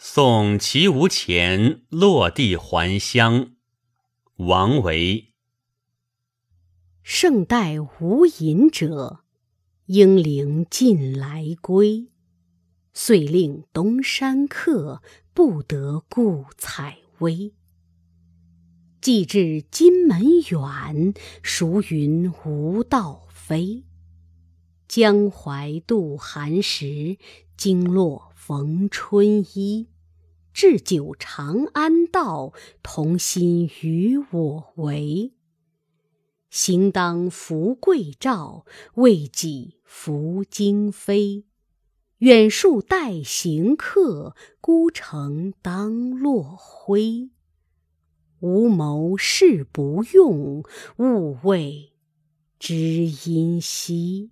送其无钱，落地还乡。王维。圣代无隐者，应灵尽来归。遂令东山客，不得故采薇。既至金门远，孰云无道飞？江淮渡寒食，经络逢春衣。置酒长安道，同心与我为。行当扶桂棹，为己拂荆扉。远戍待行客，孤城当落晖。无谋事不用，勿谓知音稀。